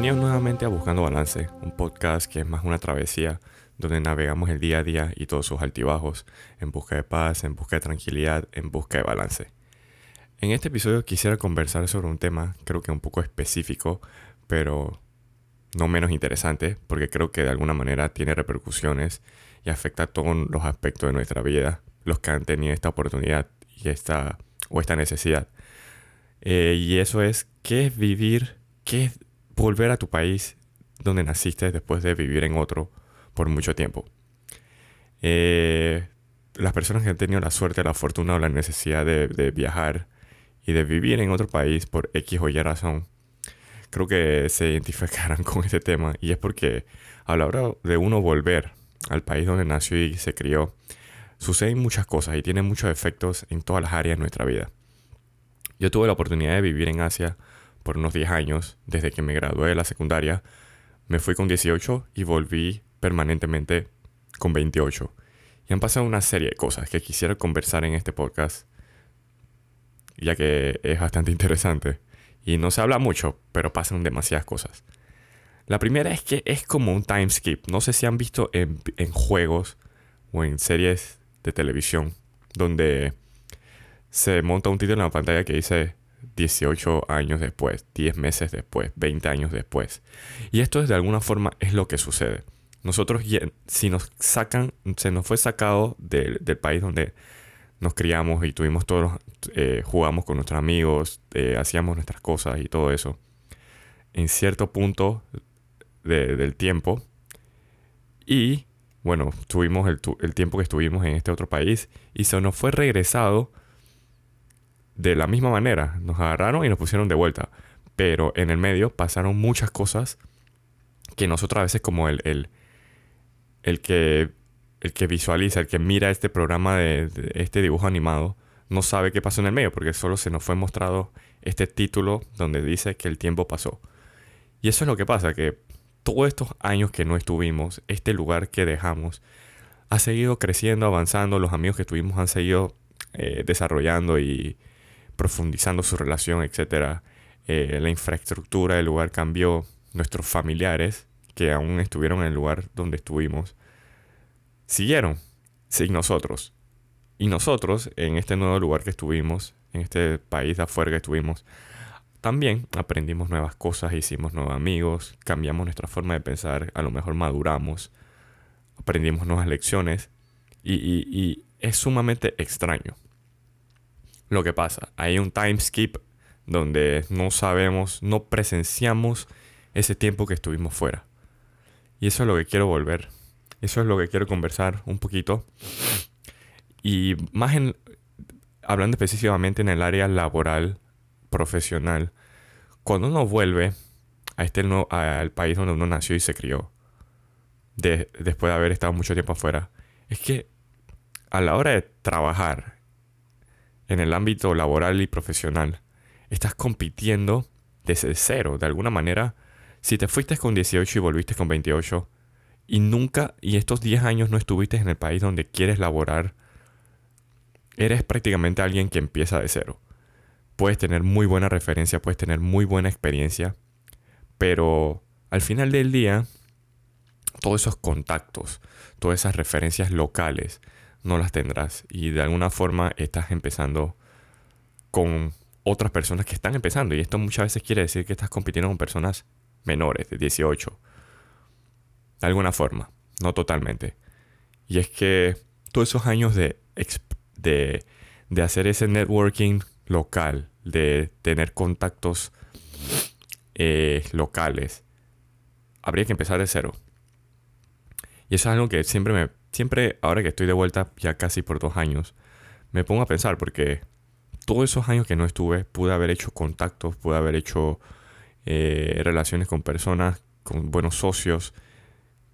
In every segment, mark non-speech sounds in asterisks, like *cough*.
Bienvenidos nuevamente a Buscando Balance, un podcast que es más una travesía donde navegamos el día a día y todos sus altibajos, en busca de paz, en busca de tranquilidad, en busca de balance. En este episodio quisiera conversar sobre un tema creo que un poco específico, pero no menos interesante, porque creo que de alguna manera tiene repercusiones y afecta a todos los aspectos de nuestra vida, los que han tenido esta oportunidad y esta, o esta necesidad. Eh, y eso es, ¿qué es vivir? ¿Qué es volver a tu país donde naciste después de vivir en otro por mucho tiempo. Eh, las personas que han tenido la suerte, la fortuna o la necesidad de, viajar y de vivir en otro país por X o Y razón, creo que se identificarán *laughs* con este tema. Y es porque a la hora de uno volver al país donde nació y se crió, suceden muchas cosas y tienen muchos efectos en todas las áreas de nuestra vida. Yo tuve la oportunidad de vivir en Asia por unos 10 años, desde que me gradué de la secundaria. Me fui con 18 y volví permanentemente con 28. Y han pasado una serie de cosas que quisiera conversar en este podcast, ya que es bastante *laughs* interesante. Y no se habla mucho, pero pasan demasiadas cosas. La primera es que es como un time skip. No sé si han visto en, en juegos o en series de televisión donde se monta un título en la pantalla que dice 18 años después, 10 meses después, 20 años después. Y esto de alguna forma es lo que sucede. Nosotros, si nos sacan, se nos fue sacado del, país donde nos criamos y tuvimos todos, eh, jugamos con nuestros amigos, eh, hacíamos nuestras cosas y todo eso. En cierto punto del tiempo. Y bueno, tuvimos el, el tiempo que estuvimos en este otro país y se nos fue regresado de la misma manera. Nos agarraron y nos pusieron de vuelta. Pero en el medio pasaron muchas cosas que nosotros a veces como el, el, el, que, el que visualiza, el que mira este programa de, este dibujo animado, no sabe qué pasó en el medio porque solo se nos fue mostrado este título donde dice que el tiempo pasó. Y eso es lo que pasa, que todos estos años que no estuvimos, este lugar que dejamos, ha seguido creciendo, avanzando, los amigos que tuvimos han seguido eh, desarrollando y, profundizando su relación, etc. Eh, la infraestructura del lugar cambió. Nuestros familiares, que aún estuvieron en el lugar donde estuvimos, siguieron sin nosotros. Y nosotros, en este nuevo lugar que estuvimos, en este país de afuera que estuvimos, también aprendimos nuevas cosas, hicimos nuevos amigos, cambiamos nuestra forma de pensar, a lo mejor maduramos, aprendimos nuevas lecciones y es sumamente extraño lo que pasa. Hay un time skip donde no sabemos, no presenciamos ese tiempo que estuvimos fuera. Y eso es lo que quiero volver. Eso es lo que quiero conversar un poquito. Y más en, hablando específicamente en el área laboral, profesional, cuando uno vuelve a este al país donde uno nació y se crió, después de haber estado mucho tiempo afuera, es que a la hora de trabajar en el ámbito laboral y profesional. Estás compitiendo desde cero, de alguna manera. Si te fuiste con 18 y volviste con 28 y nunca, y estos 10 años no estuviste en el país donde quieres laborar, eres prácticamente alguien que empieza de cero. Puedes tener muy buena referencia, puedes tener muy buena experiencia, pero al final del día, todos esos contactos, todas esas referencias locales, no las tendrás. Y de alguna forma estás empezando con otras personas que están empezando. Y esto muchas veces quiere decir que estás compitiendo con personas menores, de 18. De alguna forma, no totalmente. Y es que todos esos años de, de, de hacer ese networking local, de tener contactos eh, locales, habría que empezar de cero. Y eso es algo que siempre me, siempre, ahora que estoy de vuelta ya casi por dos años, me pongo a pensar porque todos esos años que no estuve pude haber hecho contactos, pude haber hecho eh, relaciones con personas, con buenos socios,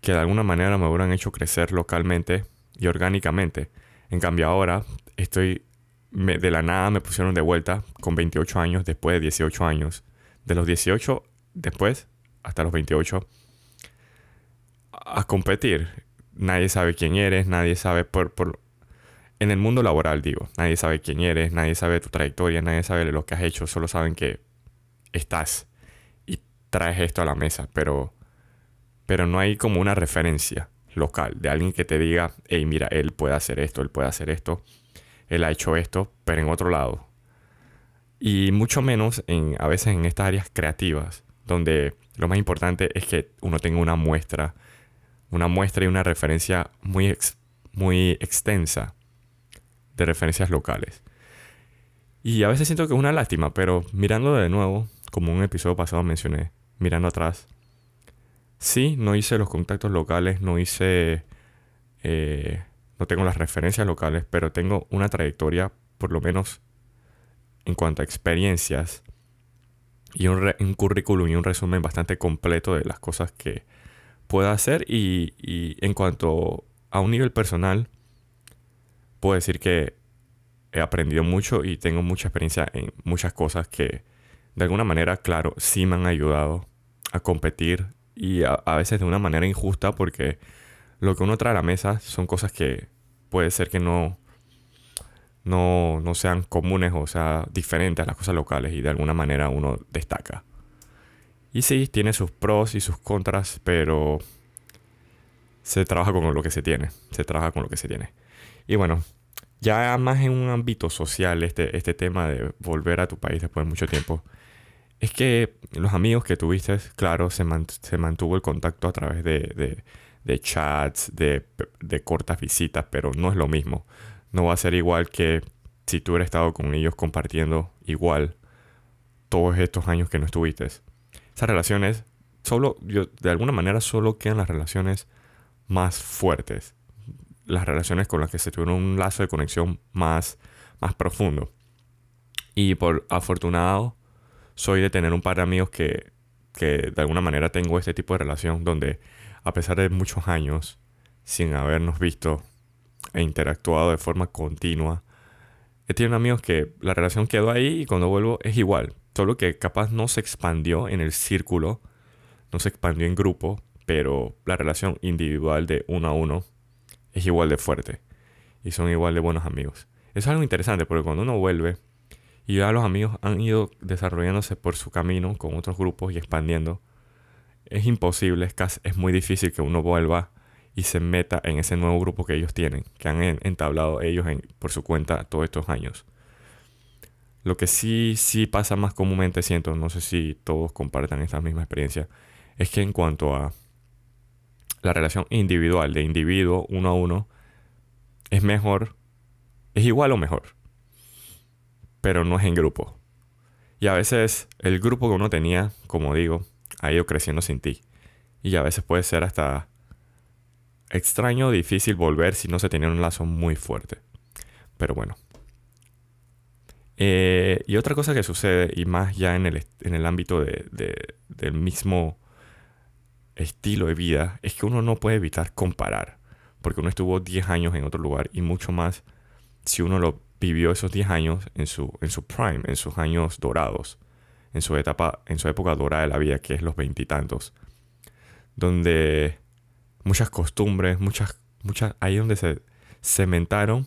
que de alguna manera me hubieran hecho crecer localmente y orgánicamente. En cambio ahora estoy, de la nada me pusieron de vuelta con 28 años, después de 18 años. De los 18 después hasta los 28 a competir nadie sabe quién eres, nadie sabe por, por... En el mundo laboral, digo, nadie sabe quién eres, nadie sabe tu trayectoria, nadie sabe lo que has hecho, solo saben que estás. Y traes esto a la mesa, pero, pero no hay como una referencia local de alguien que te diga, hey, mira, él puede hacer esto, él puede hacer esto, él ha hecho esto, pero en otro lado. Y mucho menos en, a veces en estas áreas creativas, donde lo más importante es que uno tenga una muestra, una muestra y una referencia muy, muy extensa de referencias locales. Y a veces siento que es una lástima, pero mirando de nuevo, como un episodio pasado mencioné, mirando atrás, sí, no hice los contactos locales, no hice, eh, no tengo las referencias locales, pero tengo una trayectoria, por lo menos en cuanto a experiencias, y un, un currículum y un resumen bastante completo de las cosas que puedo hacer. Y, en cuanto a un nivel personal, puedo decir que he aprendido mucho y tengo mucha experiencia en muchas cosas que de alguna manera, claro, sí me han ayudado a competir y a, veces de una manera injusta porque lo que uno trae a la mesa son cosas que puede ser que no, no, no sean comunes o sea diferentes a las cosas locales y de alguna manera uno destaca. Y sí, tiene sus pros y sus contras, pero se trabaja con lo que se tiene. Se trabaja con lo que se tiene. Y bueno, ya más en un ámbito social, este, este tema de volver a tu país después de mucho tiempo, es que los amigos que tuviste, claro, se, mantuvo el contacto a través de, chats, de, cortas visitas, pero no es lo mismo. No va a ser igual que si tú hubieras estado con ellos compartiendo igual todos estos años que no estuviste. Esas relaciones, solo, yo, de alguna manera, solo quedan las relaciones más fuertes las relaciones con las que se tuvieron un lazo de conexión más, más profundo. Y por afortunado, soy de tener un par de amigos que, que de alguna manera tengo este tipo de relación donde a pesar de muchos años sin habernos visto e interactuado de forma continua, he tenido amigos que la relación quedó ahí y cuando vuelvo es igual, solo que capaz no se expandió en el círculo, no se expandió en grupo, pero la relación individual de uno a uno es igual de fuerte y son igual de buenos amigos. Eso es algo interesante porque cuando uno vuelve y ya los amigos han ido desarrollándose por su camino con otros grupos y expandiendo, es imposible, es, muy difícil que uno vuelva y se meta en ese nuevo grupo que ellos tienen, que han entablado ellos por su cuenta todos estos años. Lo que sí, sí pasa más comúnmente, siento, no sé si todos compartan esta misma experiencia, es que en cuanto a la relación individual de individuo uno a uno es mejor, es igual o mejor, pero no es en grupo. Y a veces el grupo que uno tenía, como digo, ha ido creciendo sin ti. Y a veces puede ser hasta extraño difícil volver si no se tenía un lazo muy fuerte. Pero bueno. Eh, y otra cosa que sucede, y más ya en el, en el ámbito de, del mismo estilo de vida es que uno no puede evitar comparar, porque uno estuvo 10 años en otro lugar y mucho más si uno lo vivió esos 10 años en su, en su prime, en sus años dorados, en su etapa, en su época dorada de la vida, que es los veintitantos, donde muchas costumbres, muchas, muchas, ahí donde se cementaron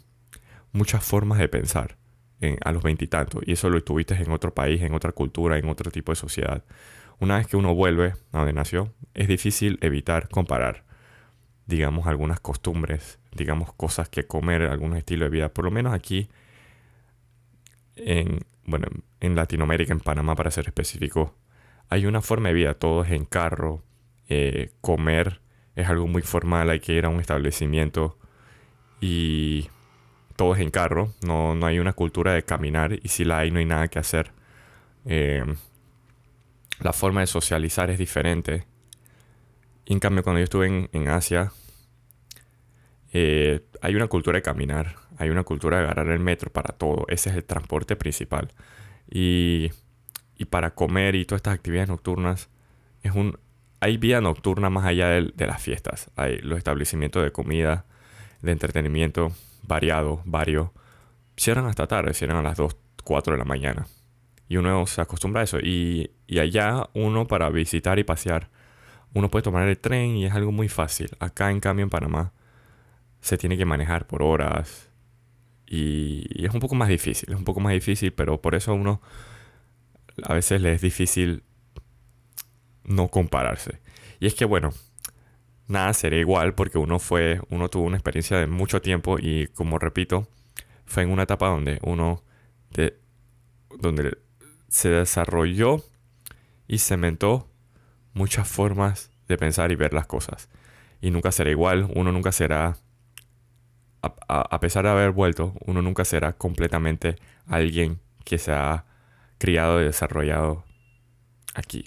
muchas formas de pensar en, a los veintitantos, y eso lo tuviste en otro país, en otra cultura, en otro tipo de sociedad una vez que uno vuelve a donde nació, es difícil evitar comparar, digamos, algunas costumbres, digamos, cosas que comer, algún estilo de vida. Por lo menos aquí, en, bueno, en Latinoamérica, en Panamá para ser específico, hay una forma de vida, todo es en carro, eh, comer es algo muy formal, hay que ir a un establecimiento y todo es en carro, no, no hay una cultura de caminar y si la hay no hay nada que hacer. Eh, la forma de socializar es diferente. en cambio, cuando yo estuve en, Asia, eh, hay una cultura de caminar, hay una cultura de agarrar el metro para todo. Ese es el transporte principal. Y, y para comer y todas estas actividades nocturnas, es un, hay vida nocturna más allá de, de las fiestas. Hay los establecimientos de comida, de entretenimiento variado, varios. Cierran hasta tarde, cierran a las 2, 4 de la mañana. Y uno se acostumbra a eso. Y, allá uno para visitar y pasear, uno puede tomar el tren y es algo muy fácil. Acá en cambio en Panamá se tiene que manejar por horas. Y, es un poco más difícil, es un poco más difícil, pero por eso a uno a veces le es difícil no compararse. Y es que, bueno, nada sería igual porque uno fue, uno tuvo una experiencia de mucho tiempo y como repito, fue en una etapa donde uno, de, donde se desarrolló y cementó muchas formas de pensar y ver las cosas. Y nunca será igual, uno nunca será, a, pesar de haber vuelto, uno nunca será completamente alguien que se ha criado y desarrollado aquí.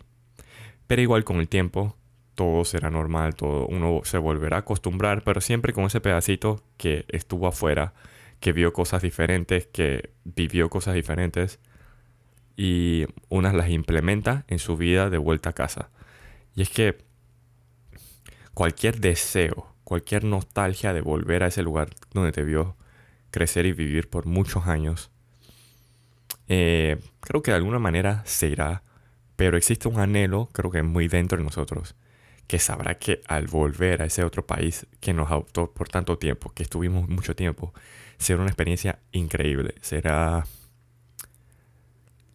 Pero igual con el tiempo, todo será normal, todo uno se volverá a acostumbrar, pero siempre con ese pedacito que estuvo afuera, que vio cosas diferentes, que vivió cosas diferentes y unas las implementa en su vida de vuelta a casa. Y es que cualquier deseo, cualquier nostalgia de volver a ese lugar donde te vio crecer y vivir por muchos años, eh, creo que de alguna manera se irá, pero existe un anhelo, creo que muy dentro de nosotros, que sabrá que al volver a ese otro país que nos adoptó por tanto tiempo, que estuvimos mucho tiempo, será una experiencia increíble, será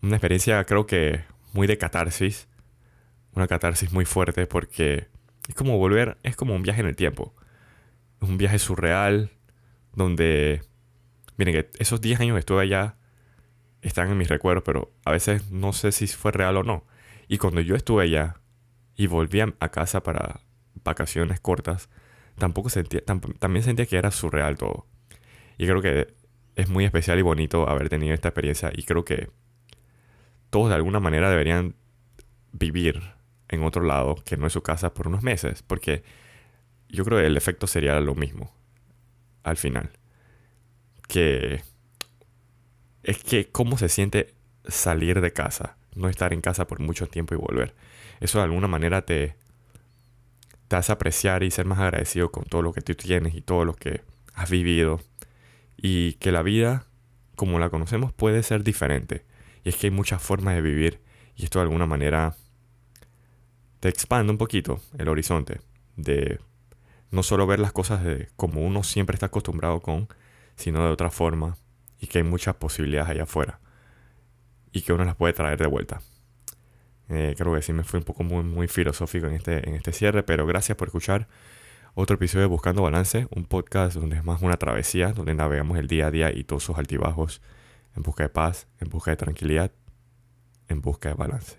una experiencia creo que muy de catarsis, una catarsis muy fuerte porque es como volver, es como un viaje en el tiempo. Un viaje surreal donde, miren, que esos 10 años que estuve allá están en mis recuerdos, pero a veces no sé si fue real o no. Y cuando yo estuve allá y volví a casa para vacaciones cortas, tampoco sentía, también sentía que era surreal todo. Y creo que es muy especial y bonito haber tenido esta experiencia y creo que todos de alguna manera deberían vivir en otro lado que no es su casa por unos meses, porque yo creo que el efecto sería lo mismo al final. Que es que cómo se siente salir de casa, no estar en casa por mucho tiempo y volver. Eso de alguna manera te, te hace apreciar y ser más agradecido con todo lo que tú tienes y todo lo que has vivido. Y que la vida, como la conocemos, puede ser diferente. Y es que hay muchas formas de vivir y esto de alguna manera te expande un poquito el horizonte de no solo ver las cosas de como uno siempre está acostumbrado con, sino de otra forma y que hay muchas posibilidades allá afuera y que uno las puede traer de vuelta. Eh, creo que sí me fue un poco muy, muy filosófico en este, en este cierre, pero gracias por escuchar otro episodio de Buscando Balance, un podcast donde es más una travesía, donde navegamos el día a día y todos sus altibajos en busca de paz, en busca de tranquilidad, en busca de balance.